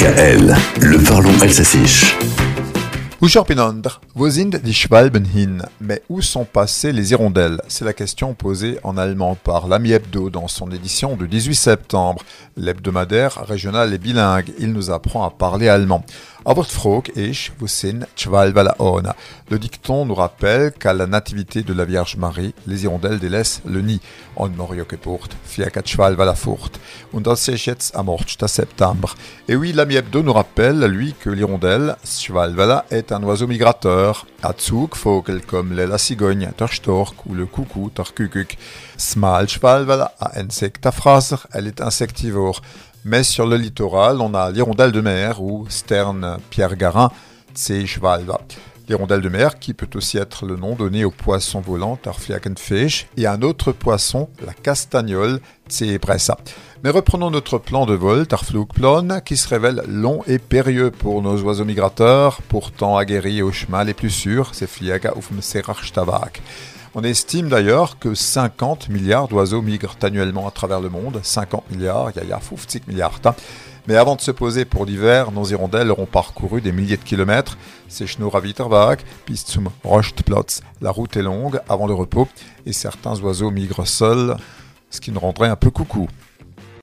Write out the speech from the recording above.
DKL, le parlons hin. Mais où sont passées les hirondelles? C'est la question posée en allemand par l'Ami Hebdo dans son édition du 18 septembre. L'hebdomadaire régional et bilingue, il nous apprend à parler allemand. Aber frog ich, wo sind Schwalbalaona Le dicton nous rappelle qu'à la nativité de la Vierge Marie, les hirondelles délaissent le nid. On Moriokepoort, Fiakat Schwalbalafurt. Und das ist jetzt am 8. septembre. Et oui, l'ami Hebdo nous rappelle, lui, que l'hirondelle, Schwalbala, est un oiseau migrateur. À Zugvogel comme la cigogne, der Stork ou le coucou, der Kukuk. Smal Schwalbala, à Insectafraser, elle est insectivore. Mais sur le littoral, on a l'hirondelle de mer ou Stern Pierre Garin, Schwalba. L'hirondelle de mer qui peut aussi être le nom donné au poisson volant Tarfliakenfisch et un autre poisson, la castagnole Bressa. Mais reprenons notre plan de vol Tarflugplan qui se révèle long et périlleux pour nos oiseaux migrateurs, pourtant aguerris au chemin les plus sûrs, c'est ufm Serachtabak. On estime d'ailleurs que 50 milliards d'oiseaux migrent annuellement à travers le monde. 50 milliards, il y a 50 milliards. Mais avant de se poser pour l'hiver, nos hirondelles auront parcouru des milliers de kilomètres. C'est Schnurraviterbach, bis zum Rochtplatz. La route est longue avant le repos et certains oiseaux migrent seuls, ce qui nous rendrait un peu coucou.